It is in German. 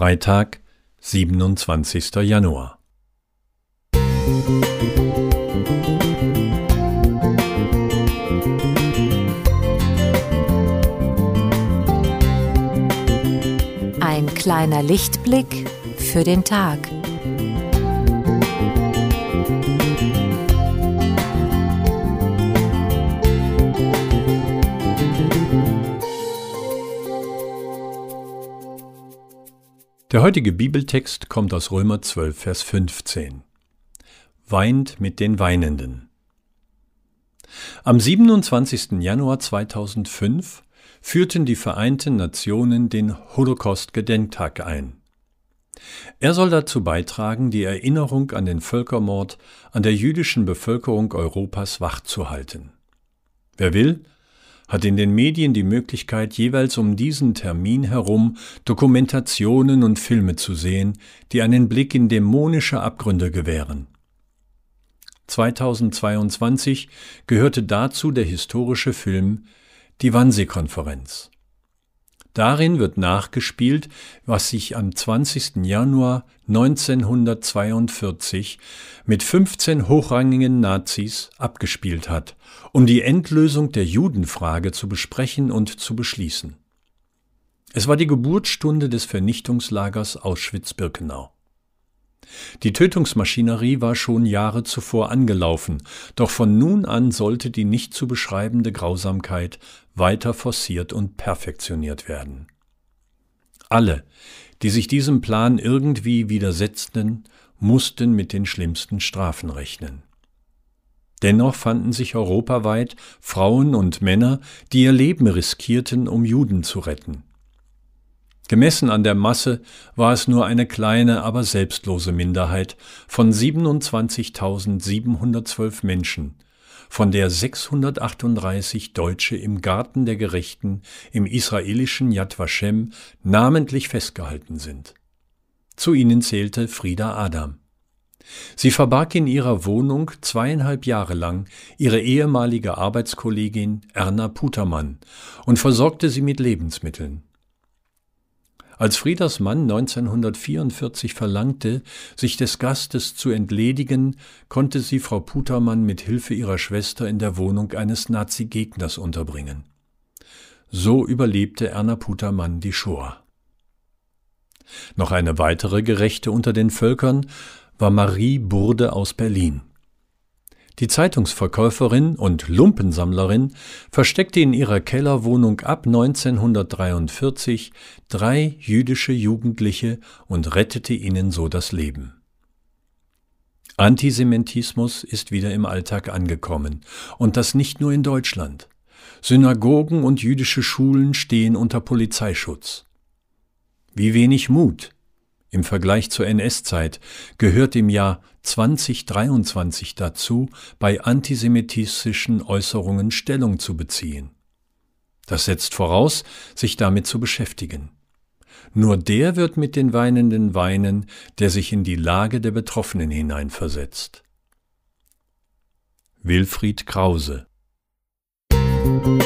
Freitag, 27. Januar. Ein kleiner Lichtblick für den Tag. Der heutige Bibeltext kommt aus Römer 12, Vers 15. Weint mit den Weinenden. Am 27. Januar 2005 führten die Vereinten Nationen den Holocaust-Gedenktag ein. Er soll dazu beitragen, die Erinnerung an den Völkermord an der jüdischen Bevölkerung Europas wachzuhalten. Wer will, hat in den Medien die Möglichkeit, jeweils um diesen Termin herum Dokumentationen und Filme zu sehen, die einen Blick in dämonische Abgründe gewähren. 2022 gehörte dazu der historische Film Die Wannsee-Konferenz. Darin wird nachgespielt, was sich am 20. Januar 1942 mit 15 hochrangigen Nazis abgespielt hat, um die Endlösung der Judenfrage zu besprechen und zu beschließen. Es war die Geburtsstunde des Vernichtungslagers Auschwitz-Birkenau. Die Tötungsmaschinerie war schon Jahre zuvor angelaufen, doch von nun an sollte die nicht zu beschreibende Grausamkeit weiter forciert und perfektioniert werden. Alle, die sich diesem Plan irgendwie widersetzten, mussten mit den schlimmsten Strafen rechnen. Dennoch fanden sich europaweit Frauen und Männer, die ihr Leben riskierten, um Juden zu retten. Gemessen an der Masse war es nur eine kleine, aber selbstlose Minderheit von 27.712 Menschen, von der 638 Deutsche im Garten der Gerechten im israelischen Yad Vashem namentlich festgehalten sind. Zu ihnen zählte Frieda Adam. Sie verbarg in ihrer Wohnung zweieinhalb Jahre lang ihre ehemalige Arbeitskollegin Erna Putermann und versorgte sie mit Lebensmitteln. Als Frieders Mann 1944 verlangte, sich des Gastes zu entledigen, konnte sie Frau Putermann mit Hilfe ihrer Schwester in der Wohnung eines Nazi-Gegners unterbringen. So überlebte Erna Putermann die Shoah. Noch eine weitere Gerechte unter den Völkern war Marie Burde aus Berlin. Die Zeitungsverkäuferin und Lumpensammlerin versteckte in ihrer Kellerwohnung ab 1943 drei jüdische Jugendliche und rettete ihnen so das Leben. Antisemitismus ist wieder im Alltag angekommen, und das nicht nur in Deutschland. Synagogen und jüdische Schulen stehen unter Polizeischutz. Wie wenig Mut im Vergleich zur NS-Zeit gehört im Jahr 2023 dazu, bei antisemitistischen Äußerungen Stellung zu beziehen. Das setzt voraus, sich damit zu beschäftigen. Nur der wird mit den Weinenden weinen, der sich in die Lage der Betroffenen hineinversetzt. Wilfried Krause Musik